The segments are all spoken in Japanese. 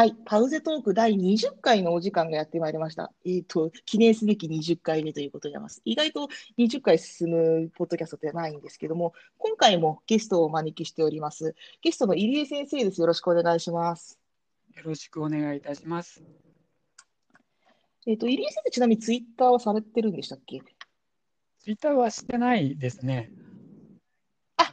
はい、パウゼトーク第20回のお時間がやってまいりました。えっ、ー、と、記念すべき20回目ということになります。意外と20回進むポッドキャストってないんですけども、今回もゲストをお招きしております。ゲストの入江先生です。よろしくお願いします。よろしくお願いいたします。えっ、ー、と、入江先生、ちなみにツイッターはされてるんでしたっけ？ツイッターはしてないですね。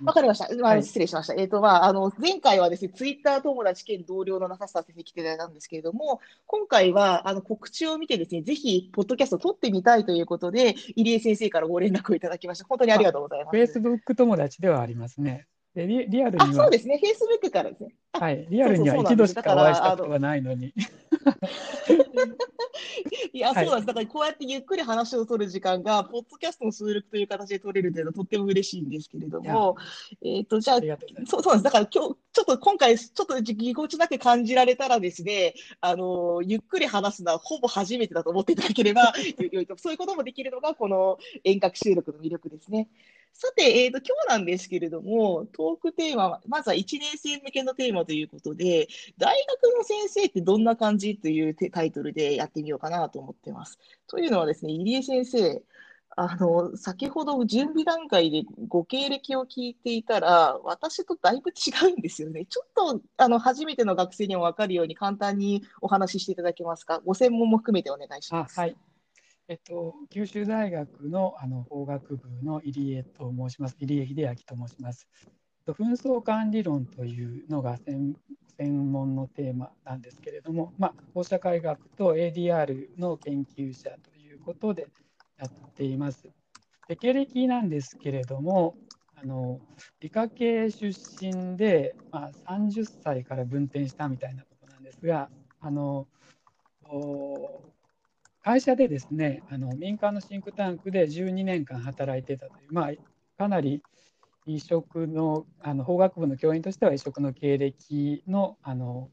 あ、わかりました。まあ、失礼しました。えっ、ー、と、まあ、あの、前回はですね、ツイッター友達兼同僚の中下先生来ていただいたんですけれども、今回は、あの、告知を見てですね、ぜひ、ポッドキャストを撮ってみたいということで、入江先生からご連絡をいただきました。本当にありがとうございます。フェイスブック友達ではありますね。でリリアルには。そうですね、フェイスブックからですね。はい、リアルには一度しかお会いしたことがないのに。いや、そうなんです。だからこうやってゆっくり話を取る時間が、ポッドキャストの収録という形で取れるというのはとっても嬉しいんですけれども、えっ、ー、と、じゃあ、そうそうなんです。だから今日、ちょっと今回、ちょっとぎこちなく感じられたらですね、あの、ゆっくり話すのはほぼ初めてだと思っていただければよいと、そういうこともできるのが、この遠隔収録の魅力ですね。さて、えーと、今日なんですけれども、トークテーマは、まずは1年生向けのテーマということで、大学の先生ってどんな感じというタイトルでやってみようかなと思ってます。というのはですね、入江先生、あの、先ほど準備段階でご経歴を聞いていたら、私とだいぶ違うんですよね。ちょっと、あの、初めての学生にも分かるように簡単にお話ししていただけますか？ご専門も含めてお願いします。はい。えっと、九州大学のあの法学部の入江と申します。入江秀明と申します。紛争管理論というのが専門のテーマなんですけれども、まあ、放射科医学と ADR の研究者ということでやっています。で経歴なんですけれども、あの理科系出身で、まあ、30歳から分転したみたいなことなんですが、あの会社でですねあの民間のシンクタンクで12年間働いてたという、まあ、かなり異色のあの法学部の教員としては異色の経歴のあの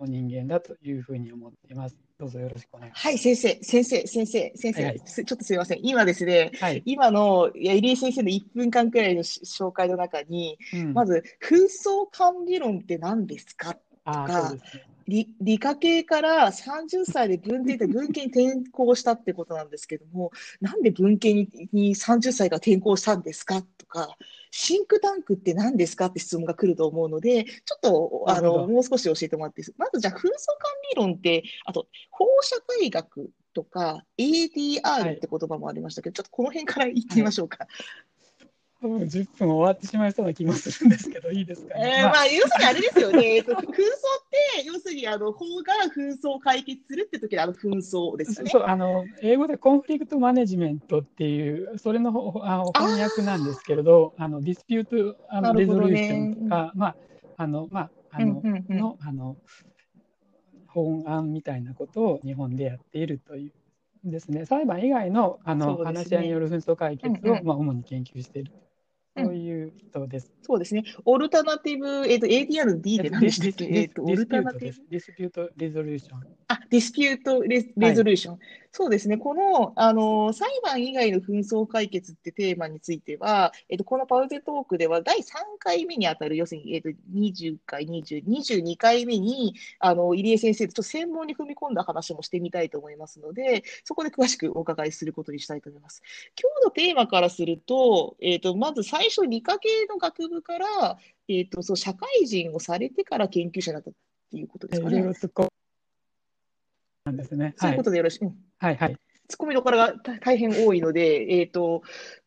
人間だというふうに思っています。どうぞよろしくお願いします。はい、先生、先生、先生、先生、はいはい、ちょっとすみません。今ですね、はい、今の入江先生の1分間くらいの紹介の中に、うん、まず、紛争管理論って何ですか？とか、ね、理理科系から30歳で文系って文系に転校したってことなんですけども、なんで文系にに30歳が転校したんですかとか、シンクタンクって何ですかって質問が来ると思うので、ちょっとあのもう少し教えてもらってまずじゃあ、紛争管理論って、あと放射科医学とか ADR って言葉もありましたけど、はい、ちょっとこの辺から言ってみましょうか。はい分10分終わってしまいそうな気もするんですけど、いいですかね。えー、まあ、要するにあれですよね、紛争って、要するにあの法が紛争を解決するって時のあの紛争ですね。そうあの英語でコンフリクトマネジメントっていう、それのあの翻訳なんですけれど、あのディスピュートあのレゾリューションとか、ね、まあ、あの、まあ、あの、うんうんうん、の、あの、本案みたいなことを日本でやっているという。ですね、裁判以外のあの、ね、話し合いによる紛争解決を、うんうん、まあ、主に研究しているそういう人です。そうですね。 alternative、えっ、ー、と、ADR-D って何でしたっけ？えっ、と、 alternative。 dispute resolution。あ、 dispute re-resolution。はい、そうですね。この、あの、裁判以外の紛争解決ってテーマについては、えっ、と、このパウゼトークでは第3回目にあたる、要するに、えっ、と、20回、20、22回目に、あの、入江先生とちょっと専門に踏み込んだ話もしてみたいと思いますので、そこで詳しくお伺いすることにしたいと思います。今日のテーマからすると、えっ、と、まず最最初理科系の学部から、えーと、そう社会人をされてから研究者になったっていうことですかね。なんですね。そういうことでよろしい。はいはい。ツッコミどころが大変多いので、えっ、ー、と、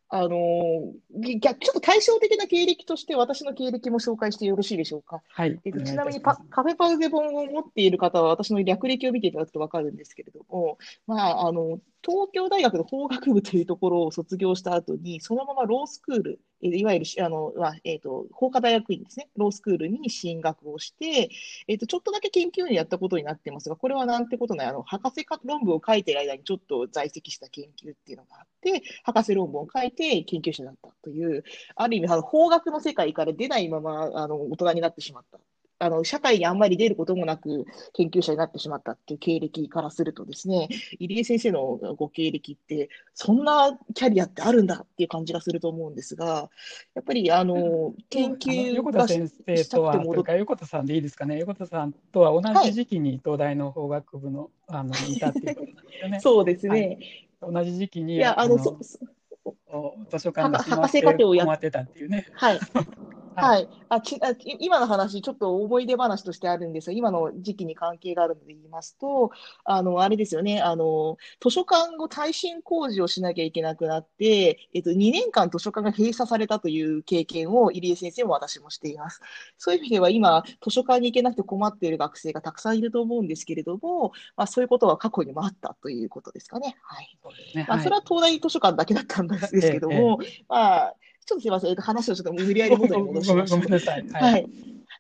あの逆ちょっと対照的な経歴として私の経歴も紹介してよろしいでしょうか。はい。えっと、ちなみにパカフェパウゼ本を持っている方は私の略歴を見ていただくと分かるんですけれども、まあ、あの東京大学の法学部というところを卒業した後に、そのままロースクール、いわゆるあの、まあえーと、法科大学院ですね、ロースクールに進学をして、えーと、ちょっとだけ研究員やったことになってますが、これはなんてことない、あの博士論文を書いてる間にちょっと在籍した研究っていうのがあって、博士論文を書いて研究者になったという、ある意味、あの法学の世界から出ないままあの大人になってしまった。あの、社会にあんまり出ることもなく研究者になってしまったっていう経歴からするとですね、入江先生のご経歴って、そんなキャリアってあるんだっていう感じがすると思うんですが、やっぱり、あの、研究横田先生とは、というか横田さんでいいですかね、横田さんとは同じ時期に東大の法学部の、はい、あのいたっていうことなんですよね。そうですね。はい、同じ時期に、いや、あの、そ図書館で博士課程をやってたっていうね。はい。はい。あちあ今の話、ちょっと思い出話としてあるんですが、今の時期に関係があるので言いますと、あの、あれですよね、あの、図書館を耐震工事をしなきゃいけなくなって、えっと、2年間図書館が閉鎖されたという経験を入江先生も私もしています。そういう意味では今、図書館に行けなくて困っている学生がたくさんいると思うんですけれども、まあ、そういうことは過去にもあったということですかね。はい。まあ、それは東大図書館だけだったんですけども、ええまあ、ちょっとすみません、えっと、話をちょっと無理やり元に戻しました。ごめんなさい。はい、はい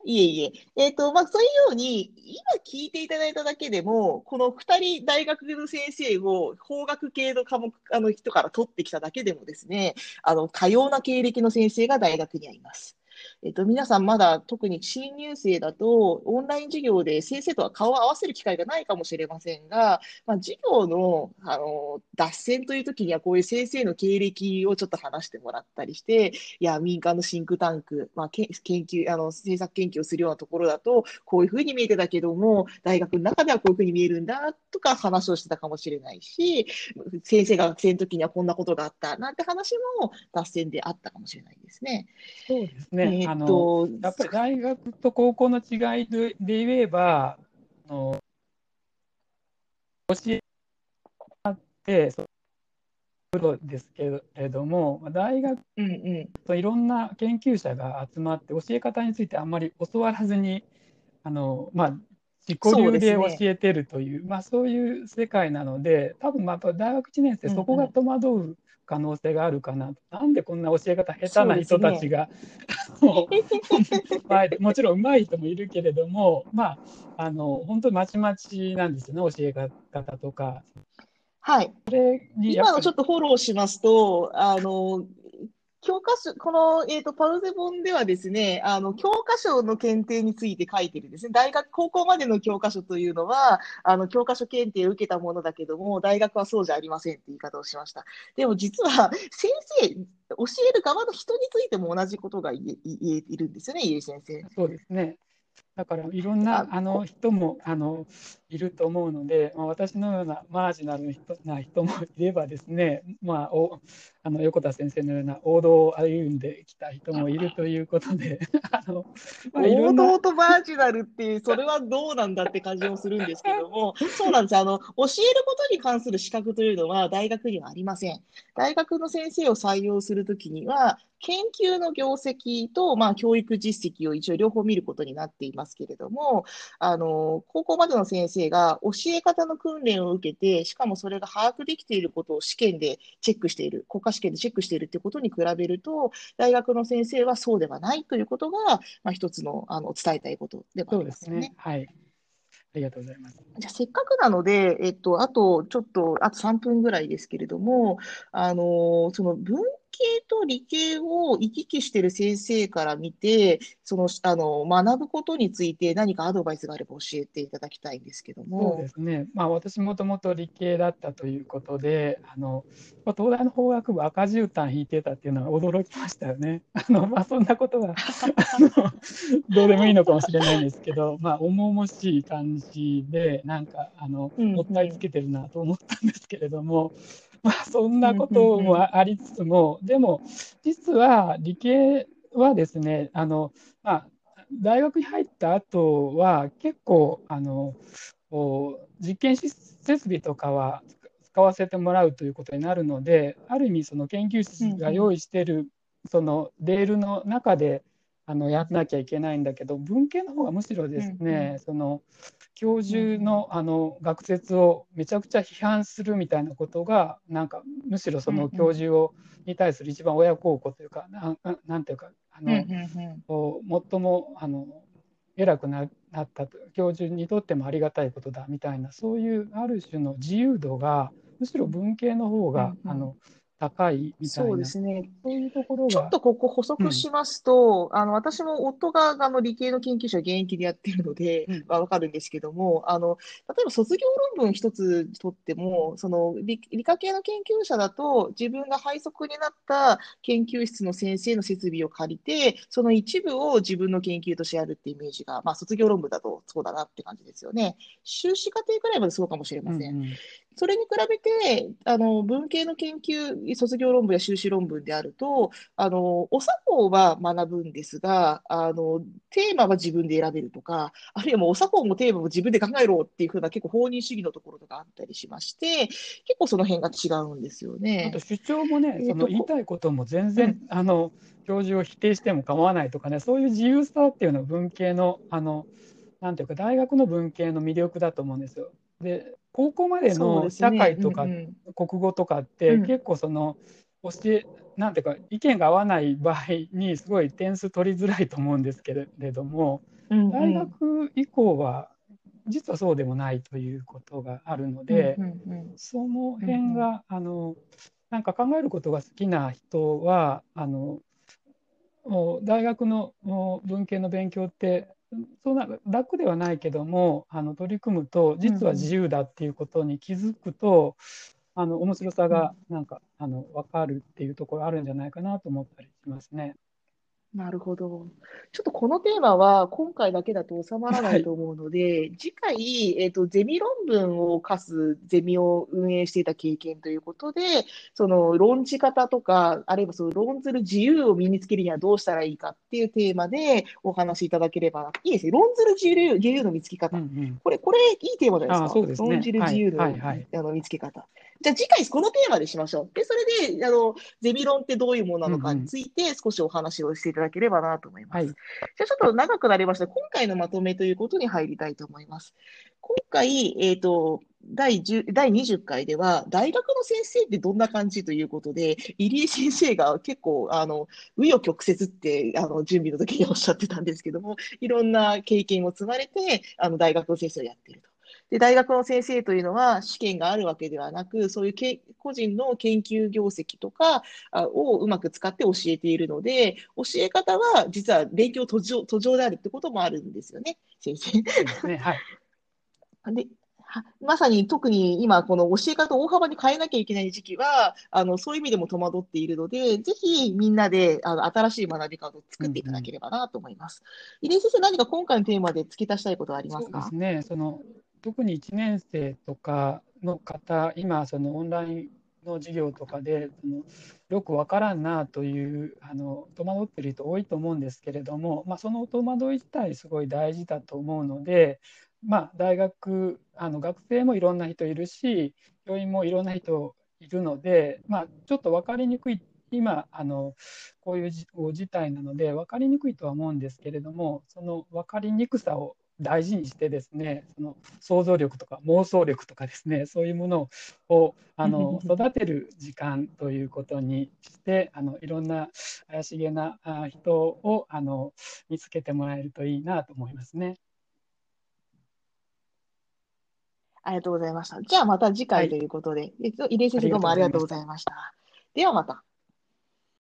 いえいえ。えっ、ー、と、まあ、そういうように、今聞いていただいただけでも、この2人大学の先生を法学系の科目、あの人から取ってきただけでもですね、あの、多様な経歴の先生が大学にはいます。えっと、皆さんまだ特に新入生だと、オンライン授業で先生とは顔を合わせる機会がないかもしれませんが、まあ、授業のあの脱線という時には、こういう先生の経歴をちょっと話してもらったりして、いや、民間のシンクタンク、まあ、研究、あの政策研究をするようなところだと、こういうふうに見えてたけども、大学の中ではこういうふうに見えるんだとか話をしてたかもしれないし、先生が学生の時にはこんなことがあったなんて話も脱線であったかもしれないですね。そうですね。えー、あのやっぱり大学と高校の違いでで言えば、あの教えってプロですけれども、大学といろんな研究者が集まって教え方についてあんまり教わらずにあの、まあ、自己流で教えてるという、そう、ね、まあ、そういう世界なので多分まあ大学1年生そこが戸惑う可能性があるかな、なんでこんな教え方下手な人たちが、ね、もちろん上手い人もいるけれどもまああの本当にまちまちなんですよね教え方とか。はい、今のちょっとフォローしますと、あの教科書、この、えっ、ー、と、パルゼ本ではですね、あの、教科書の検定について書いてるんですね。大学、高校までの教科書というのは、あの、教科書検定を受けたものだけども、大学はそうじゃありませんって言い方をしました。でも実は、先生、教える側の人についても同じことが言え言えいるんですよね、家先生。そうですね。だからいろんなあの人もあのいると思うので、まあ、私のようなマージナルな人もいればですね、まあ、おあの横田先生のような王道を歩んできた人もいるということで あの、まあ、王道とマージナルっていうそれはどうなんだって感じもするんですけども そうなんですあの教えることに関する資格というのは大学にはありません。大学の先生を採用するときには研究の業績と、まあ、教育実績を一応両方見ることになっていますけれども、あの、高校までの先生が教え方の訓練を受けて、しかもそれが把握できていることを試験でチェックしている、国家試験でチェックしているということに比べると、大学の先生はそうではないということが、まあ、一つのあの伝えたいことでもありますね。ねはい。ありがとうございます。じゃあ、せっかくなので、えっと、あと、ちょっと、あと3分ぐらいですけれども、あの、その文系と理系を行き来している先生から見て、そのあの学ぶことについて何かアドバイスがあれば教えていただきたいんですけども。そうですね、まあ、私もともと理系だったということで、あのまあ、東大の法学部赤絨毯引いてたっていうのは驚きましたよね。あのまあ、そんなことは どうでもいいのかもしれないんですけど、まあ、重々しい感じで、なんかあの、もったいつけてるなと思ったんですけれども。まあ、そんなこともありつつも、でも、実は理系はですね、あのまあ、大学に入った後は、結構あの、実験設備とかは使わせてもらうということになるので、ある意味、その研究室が用意している、そのレールの中であのやらなきゃいけないんだけど、文系の方がむしろですね、その教授のあの学説をめちゃくちゃ批判するみたいなことがなんかむしろその教授を、に対する一番親孝行というかななんていうかあの、最もあの偉くなった教授にとってもありがたいことだみたいなそういうある種の自由度がむしろ文系の方が、あの高いみたいな。そうですね。そういうところが。ちょっとここ補足しますと、うん、あの、私も夫があの理系の研究者現役でやってるので、うん、まあ、わかるんですけども、あの、例えば卒業論文一つとっても、その理、理科系の研究者だと、自分が配属になった研究室の先生の設備を借りて、その一部を自分の研究としてやるってイメージが、まあ、卒業論文だとそうだなって感じですよね。修士課程くらいまでそうかもしれません。うんうんそれに比べて、あの、文系の研究、卒業論文や修士論文であると、あの、お作法は学ぶんですが、あの、テーマは自分で選べるとか、あるいはもうお作法もテーマも自分で考えろっていうふうな結構放任主義のところとかあったりしまして、結構その辺が違うんですよね。あと主張もね、その言いたいことも全然、うん、あの、教授を否定しても構わないとかね、そういう自由さっていうのは文系の、あの、なんていうか、大学の文系の魅力だと思うんですよ。で、高校までの社会とか国語とかって結構その教えなんていうか意見が合わない場合にすごい点数取りづらいと思うんですけれども大学以降は実はそうでもないということがあるのでその辺があのなんか考えることが好きな人はあの大学の文系の勉強ってそんな楽ではないけどもあの取り組むと実は自由だっていうことに気づくと、うん、あの面白さがなんか、あの分かるっていうところあるんじゃないかなと思ったりしますね。なるほど。ちょっとこのテーマは今回だけだと収まらないと思うので、はい、次回、えっ、ー、と、ゼミ論文を課すゼミを運営していた経験ということで、その論じ方とか、あるいはその論ずる自由を身につけるにはどうしたらいいかっていうテーマでお話しいただければいいですね。論ずる自由自由の見つけ方。うんうん、これ、これいいテーマじゃないですか。すね、論じる自由の,、はいはいはい、あの見つけ方。じゃあ次回このテーマでしましょう。で、それで、あの、ゼミ論ってどういうものなのかについて少しお話をしていただければなと思います。はい、じゃあちょっと長くなりました。今回のまとめということに入りたいと思います。今回、えっ、ー、と、第10第20回では、大学の先生ってどんな感じということで、入江先生が結構、あの、紆余曲折って、あの、準備の時におっしゃってたんですけども、いろんな経験を積まれて、あの、大学の先生をやっていると。で、大学の先生というのは試験があるわけではなく、そういうけ個人の研究業績とかをうまく使って教えているので、教え方は実は勉強途上途上であるってこともあるんですよね、先生。ね、はい。でまさに特に今、この教え方を大幅に変えなきゃいけない時期は、あのそういう意味でも戸惑っているので、ぜひみんなであの新しい学び方を作っていただければなと思います。うんうん、入江先生、何か今回のテーマで付け足したいことはありますか？そうですねその特に1年生とかの方、今、そのオンラインの授業とかで、そのよくわからんなというあの戸惑ってる人多いと思うんですけれども、まあ、その戸惑い自体すごい大事だと思うので、まあ、大学あの学生もいろんな人いるし教員もいろんな人いるので、まあ、ちょっと分かりにくい今あのこういう事態なので分かりにくいとは思うんですけれどもその分かりにくさを大事にしてですねその想像力とか妄想力とかですねそういうものをあの 育てる時間ということにしてあのいろんな怪しげな人をあの見つけてもらえるといいなと思いますね。ありがとうございました。じゃあまた次回ということで、はい、入江先生どうもありがとうございました。ではまた。